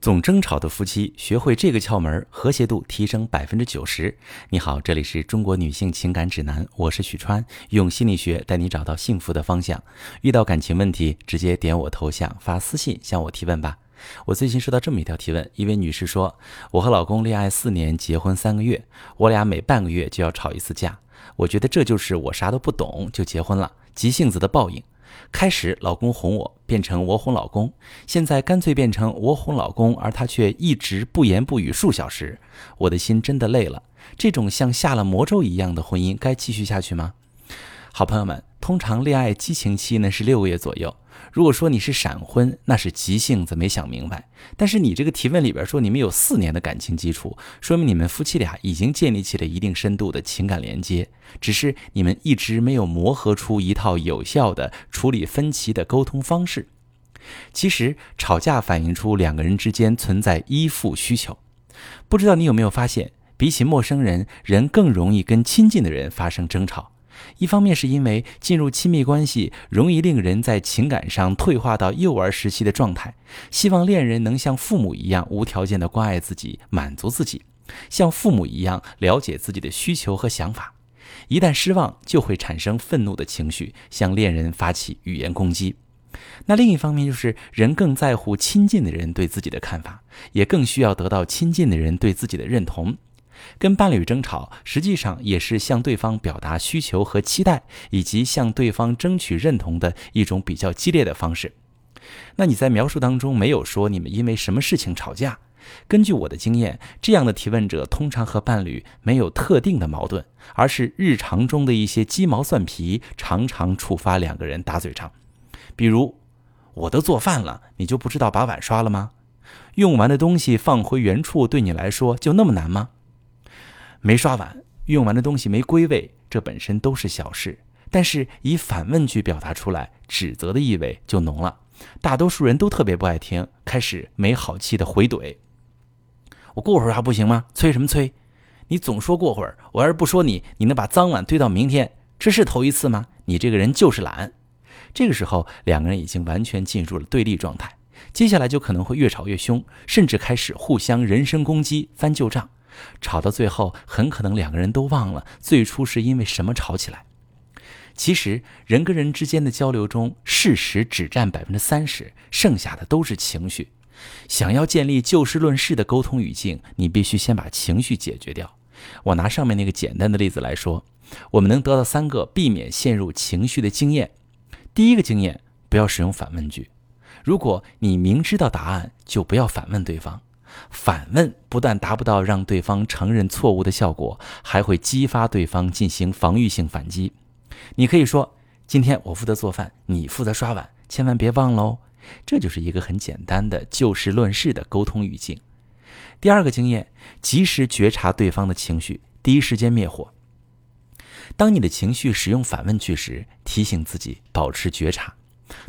总争吵的夫妻学会这个窍门，和谐度提升百分之九十。你好，这里是中国女性情感指南，我是许川，用心理学带你找到幸福的方向。遇到感情问题，直接点我头像发私信向我提问吧。我最近收到这么一条提问，一位女士说：“我和老公恋爱四年，结婚三个月，我俩每半个月就要吵一次架。我觉得这就是我啥都不懂就结婚了，急性子的报应。”开始老公哄我，变成我哄老公，现在干脆变成我哄老公，而他却一直不言不语数小时，我的心真的累了。这种像下了魔咒一样的婚姻，该继续下去吗？好朋友们，通常恋爱激情期呢是六个月左右。如果说你是闪婚，那是急性子没想明白。但是你这个提问里边说你们有四年的感情基础，说明你们夫妻俩已经建立起了一定深度的情感连接，只是你们一直没有磨合出一套有效的处理分歧的沟通方式。其实吵架反映出两个人之间存在依附需求。不知道你有没有发现，比起陌生人，人更容易跟亲近的人发生争吵。一方面是因为进入亲密关系容易令人在情感上退化到幼儿时期的状态，希望恋人能像父母一样无条件的关爱自己、满足自己，像父母一样了解自己的需求和想法。一旦失望，就会产生愤怒的情绪，向恋人发起语言攻击。那另一方面就是人更在乎亲近的人对自己的看法，也更需要得到亲近的人对自己的认同。跟伴侣争吵，实际上也是向对方表达需求和期待，以及向对方争取认同的一种比较激烈的方式。那你在描述当中没有说你们因为什么事情吵架？根据我的经验，这样的提问者通常和伴侣没有特定的矛盾，而是日常中的一些鸡毛蒜皮，常常触发两个人打嘴仗。比如，我都做饭了，你就不知道把碗刷了吗？用完的东西放回原处，对你来说就那么难吗？没刷碗，用完的东西没归位，这本身都是小事，但是以反问句表达出来，指责的意味就浓了。大多数人都特别不爱听，开始没好气的回怼：“我过会儿还不行吗？催什么催？你总说过会儿，我要是不说你，你能把脏碗堆到明天？这是头一次吗？你这个人就是懒。”这个时候，两个人已经完全进入了对立状态，接下来就可能会越吵越凶，甚至开始互相人身攻击，翻旧账。吵到最后，很可能两个人都忘了最初是因为什么吵起来。其实人跟人之间的交流中，事实只占百分之三十，剩下的都是情绪。想要建立就事论事的沟通语境，你必须先把情绪解决掉。我拿上面那个简单的例子来说，我们能得到三个避免陷入情绪的经验。第一个经验，不要使用反问句。如果你明知道答案，就不要反问对方。反问不但达不到让对方承认错误的效果，还会激发对方进行防御性反击。你可以说：“今天我负责做饭，你负责刷碗，千万别忘喽。”这就是一个很简单的就事论事的沟通语境。第二个经验，及时觉察对方的情绪，第一时间灭火。当你的情绪使用反问句时，提醒自己保持觉察，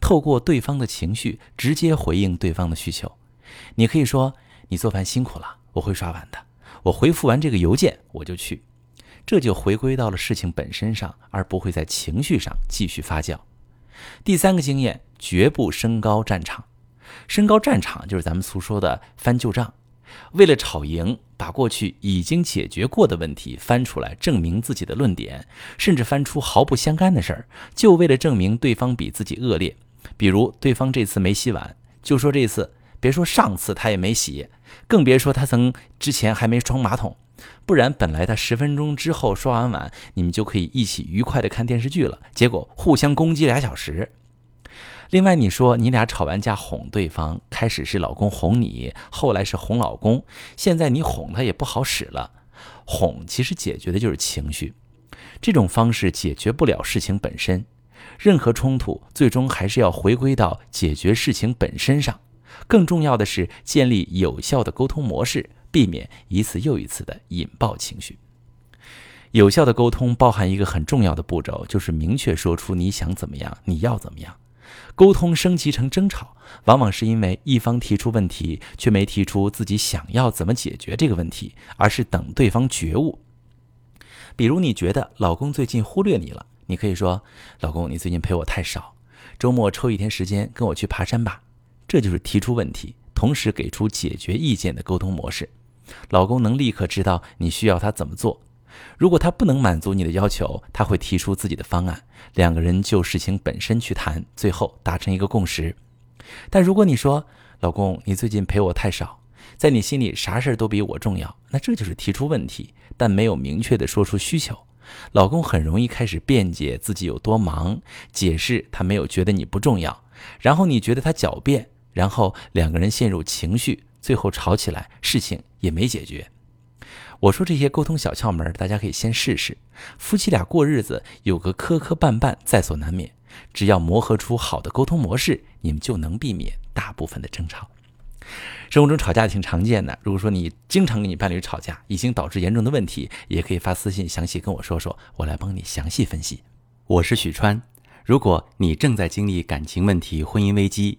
透过对方的情绪直接回应对方的需求。你可以说。你做饭辛苦了，我会刷碗的。我回复完这个邮件，我就去。这就回归到了事情本身上，而不会在情绪上继续发酵。第三个经验，绝不升高战场。升高战场就是咱们俗说的翻旧账。为了吵赢，把过去已经解决过的问题翻出来，证明自己的论点，甚至翻出毫不相干的事儿，就为了证明对方比自己恶劣。比如对方这次没洗碗，就说这次。别说上次他也没洗，更别说他曾之前还没冲马桶，不然本来他十分钟之后刷完碗，你们就可以一起愉快的看电视剧了。结果互相攻击俩小时。另外你说你俩吵完架哄对方，开始是老公哄你，后来是哄老公，现在你哄他也不好使了。哄其实解决的就是情绪，这种方式解决不了事情本身。任何冲突最终还是要回归到解决事情本身上。更重要的是建立有效的沟通模式，避免一次又一次的引爆情绪。有效的沟通包含一个很重要的步骤，就是明确说出你想怎么样，你要怎么样。沟通升级成争吵，往往是因为一方提出问题，却没提出自己想要怎么解决这个问题，而是等对方觉悟。比如你觉得老公最近忽略你了，你可以说：“老公，你最近陪我太少，周末抽一天时间跟我去爬山吧。”这就是提出问题，同时给出解决意见的沟通模式。老公能立刻知道你需要他怎么做。如果他不能满足你的要求，他会提出自己的方案，两个人就事情本身去谈，最后达成一个共识。但如果你说，老公，你最近陪我太少，在你心里啥事儿都比我重要，那这就是提出问题，但没有明确的说出需求。老公很容易开始辩解自己有多忙，解释他没有觉得你不重要，然后你觉得他狡辩，然后两个人陷入情绪，最后吵起来，事情也没解决。我说这些沟通小窍门，大家可以先试试。夫妻俩过日子有个磕磕绊绊在所难免，只要磨合出好的沟通模式，你们就能避免大部分的争吵。生活中吵架挺常见的，如果说你经常跟你伴侣吵架，已经导致严重的问题，也可以发私信详细跟我说说，我来帮你详细分析。我是许川，如果你正在经历感情问题、婚姻危机，